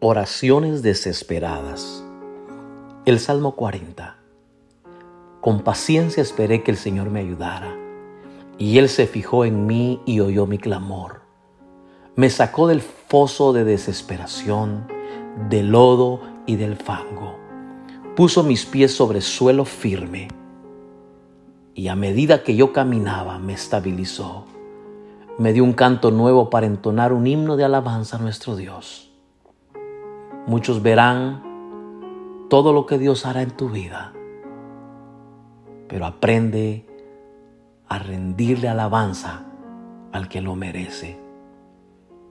Oraciones desesperadas. El Salmo 40. Con paciencia esperé que el Señor me ayudara, y Él se fijó en mí y oyó mi clamor. Me sacó del foso de desesperación, del lodo y del fango. Puso mis pies sobre suelo firme, y a medida que yo caminaba me estabilizó. Me dio un canto nuevo para entonar un himno de alabanza a nuestro Dios. Muchos verán todo lo que Dios hará en tu vida, pero aprende a rendirle alabanza al que lo merece.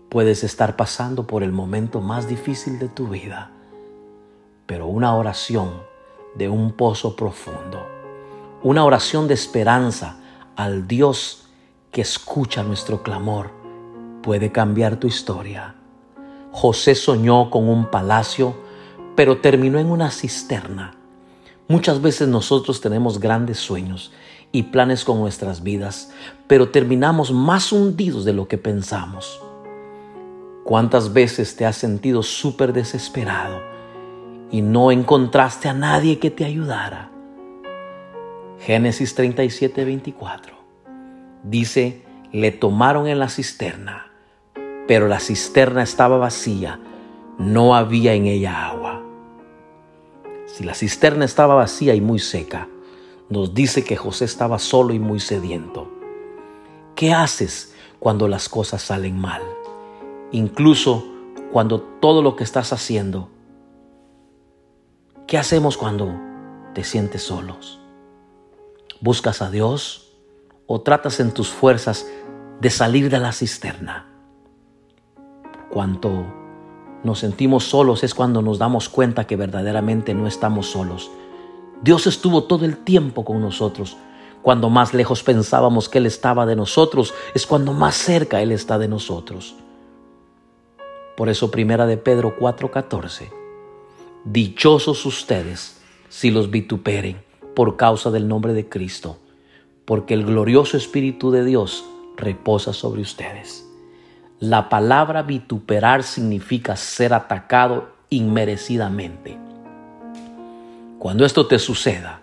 Puedes estar pasando por el momento más difícil de tu vida, pero una oración de un pozo profundo, una oración de esperanza al Dios que escucha nuestro clamor, puede cambiar tu historia. José soñó con un palacio, pero terminó en una cisterna. Muchas veces nosotros tenemos grandes sueños y planes con nuestras vidas, pero terminamos más hundidos de lo que pensamos. ¿Cuántas veces te has sentido súper desesperado y no encontraste a nadie que te ayudara? Génesis 37, 24. Dice, le tomaron en la cisterna pero la cisterna estaba vacía, no había en ella agua. Si la cisterna estaba vacía y muy seca, nos dice que José estaba solo y muy sediento. ¿Qué haces cuando las cosas salen mal? Incluso cuando todo lo que estás haciendo. ¿Qué hacemos cuando te sientes solos? ¿Buscas a Dios o tratas en tus fuerzas de salir de la cisterna? Cuanto nos sentimos solos es cuando nos damos cuenta que verdaderamente no estamos solos. Dios estuvo todo el tiempo con nosotros. Cuando más lejos pensábamos que Él estaba de nosotros, es cuando más cerca Él está de nosotros. Por eso primera de Pedro 4:14. Dichosos ustedes si los vituperen por causa del nombre de Cristo, porque el glorioso Espíritu de Dios reposa sobre ustedes. La palabra vituperar significa ser atacado inmerecidamente. Cuando esto te suceda,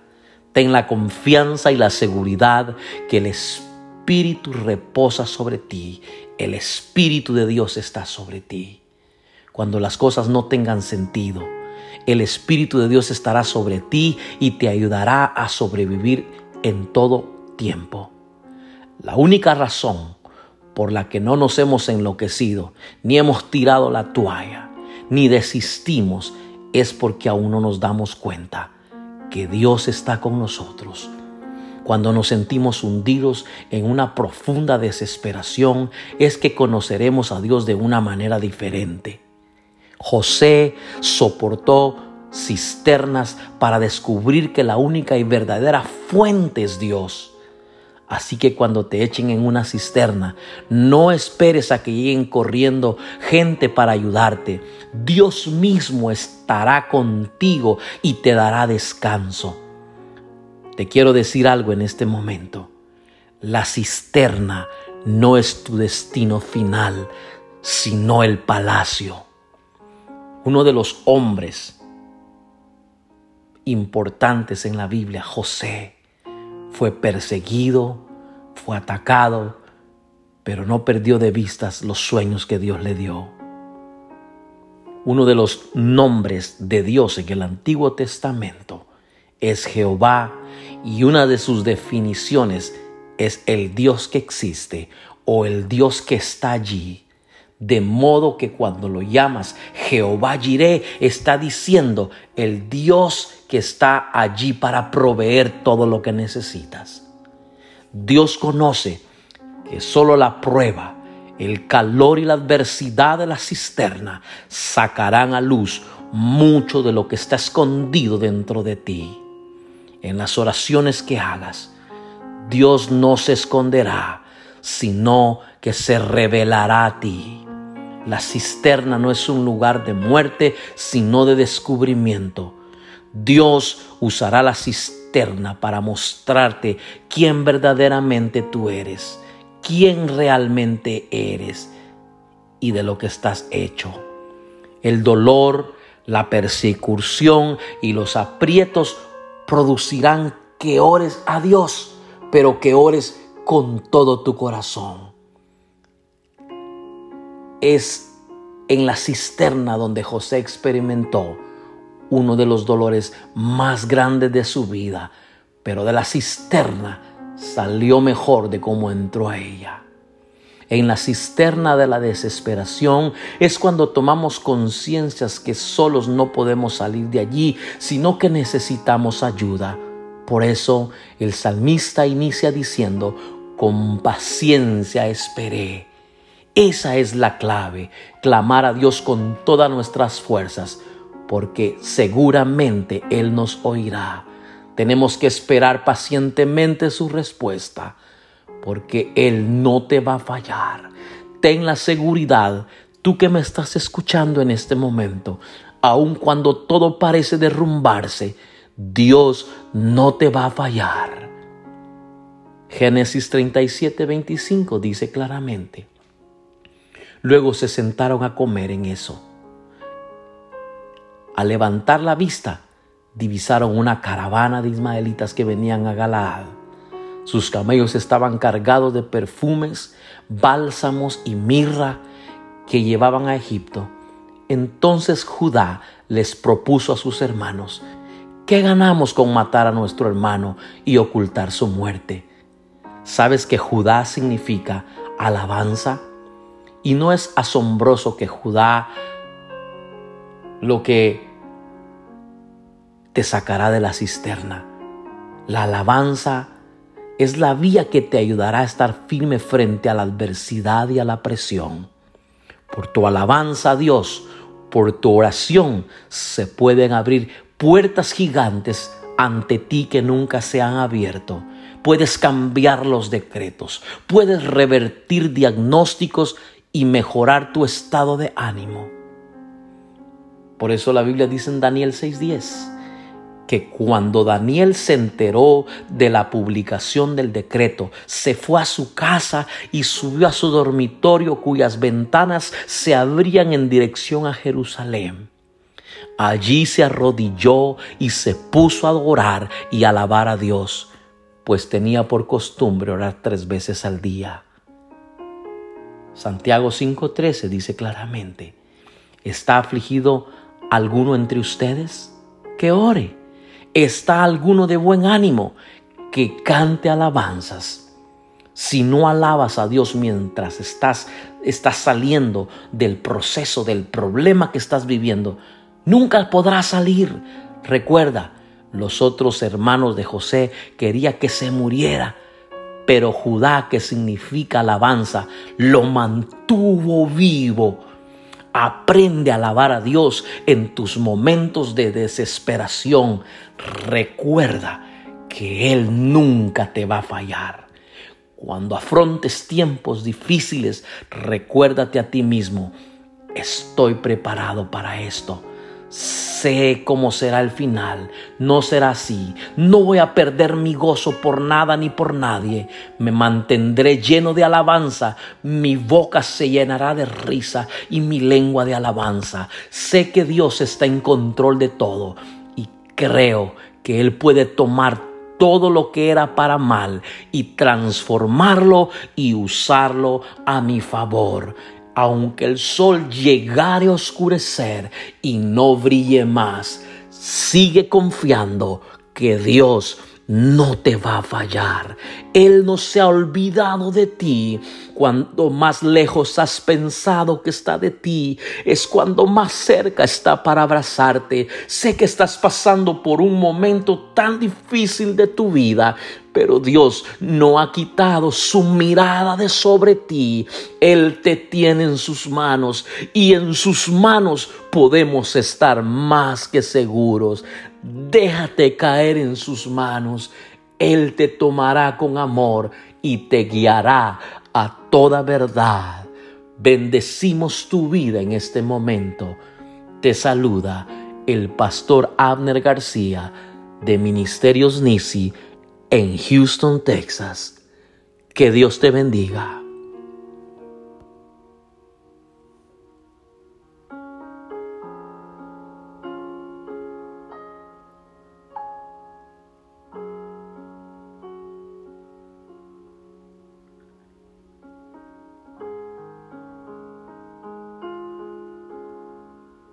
ten la confianza y la seguridad que el Espíritu reposa sobre ti, el Espíritu de Dios está sobre ti. Cuando las cosas no tengan sentido, el Espíritu de Dios estará sobre ti y te ayudará a sobrevivir en todo tiempo. La única razón por la que no nos hemos enloquecido, ni hemos tirado la toalla, ni desistimos, es porque aún no nos damos cuenta que Dios está con nosotros. Cuando nos sentimos hundidos en una profunda desesperación, es que conoceremos a Dios de una manera diferente. José soportó cisternas para descubrir que la única y verdadera fuente es Dios. Así que cuando te echen en una cisterna, no esperes a que lleguen corriendo gente para ayudarte. Dios mismo estará contigo y te dará descanso. Te quiero decir algo en este momento. La cisterna no es tu destino final, sino el palacio. Uno de los hombres importantes en la Biblia, José, fue perseguido, fue atacado, pero no perdió de vista los sueños que Dios le dio. Uno de los nombres de Dios en el Antiguo Testamento es Jehová y una de sus definiciones es el Dios que existe o el Dios que está allí. De modo que cuando lo llamas Jehová Jireh, está diciendo el Dios que está allí para proveer todo lo que necesitas. Dios conoce que solo la prueba, el calor y la adversidad de la cisterna sacarán a luz mucho de lo que está escondido dentro de ti. En las oraciones que hagas, Dios no se esconderá, sino que se revelará a ti. La cisterna no es un lugar de muerte, sino de descubrimiento. Dios usará la cisterna para mostrarte quién verdaderamente tú eres, quién realmente eres y de lo que estás hecho. El dolor, la persecución y los aprietos producirán que ores a Dios, pero que ores con todo tu corazón. Es en la cisterna donde José experimentó uno de los dolores más grandes de su vida, pero de la cisterna salió mejor de cómo entró a ella. En la cisterna de la desesperación es cuando tomamos conciencias que solos no podemos salir de allí, sino que necesitamos ayuda. Por eso el salmista inicia diciendo, con paciencia esperé. Esa es la clave, clamar a Dios con todas nuestras fuerzas, porque seguramente Él nos oirá. Tenemos que esperar pacientemente su respuesta, porque Él no te va a fallar. Ten la seguridad, tú que me estás escuchando en este momento, aun cuando todo parece derrumbarse, Dios no te va a fallar. Génesis 37, 25 dice claramente. Luego se sentaron a comer en eso. Al levantar la vista, divisaron una caravana de ismaelitas que venían a Galaad. Sus camellos estaban cargados de perfumes, bálsamos y mirra que llevaban a Egipto. Entonces Judá les propuso a sus hermanos, ¿qué ganamos con matar a nuestro hermano y ocultar su muerte? ¿Sabes que Judá significa alabanza? Y no es asombroso que Judá lo que te sacará de la cisterna. La alabanza es la vía que te ayudará a estar firme frente a la adversidad y a la presión. Por tu alabanza a Dios, por tu oración, se pueden abrir puertas gigantes ante ti que nunca se han abierto. Puedes cambiar los decretos, puedes revertir diagnósticos y mejorar tu estado de ánimo. Por eso la Biblia dice en Daniel 6:10 que cuando Daniel se enteró de la publicación del decreto, se fue a su casa y subió a su dormitorio cuyas ventanas se abrían en dirección a Jerusalén. Allí se arrodilló y se puso a adorar y alabar a Dios, pues tenía por costumbre orar tres veces al día. Santiago 5:13 dice claramente, ¿está afligido alguno entre ustedes? Que ore ¿Está alguno de buen ánimo? Que cante alabanzas. Si no alabas a Dios mientras estás, estás saliendo del proceso, del problema que estás viviendo, nunca podrás salir. Recuerda, los otros hermanos de José quería que se muriera, pero Judá, que significa alabanza, lo mantuvo vivo Aprende a alabar a Dios en tus momentos de desesperación. Recuerda que Él nunca te va a fallar. Cuando afrontes tiempos difíciles, recuérdate a ti mismo, estoy preparado para esto Sé cómo será el final. No será así. No voy a perder mi gozo por nada ni por nadie. Me mantendré lleno de alabanza. Mi boca se llenará de risa y mi lengua de alabanza. Sé que Dios está en control de todo y creo que Él puede tomar todo lo que era para mal y transformarlo y usarlo a mi favor aunque el sol llegare a oscurecer y no brille más, sigue confiando que Dios no te va a fallar. Él no se ha olvidado de ti. Cuando más lejos has pensado que está de ti, es cuando más cerca está para abrazarte. Sé que estás pasando por un momento tan difícil de tu vida, pero Dios no ha quitado su mirada de sobre ti. Él te tiene en sus manos y en sus manos podemos estar más que seguros. Déjate caer en sus manos. Él te tomará con amor y te guiará a toda verdad. Bendecimos tu vida en este momento. Te saluda el pastor Abner García de Ministerios Nisi en Houston, Texas. Que Dios te bendiga.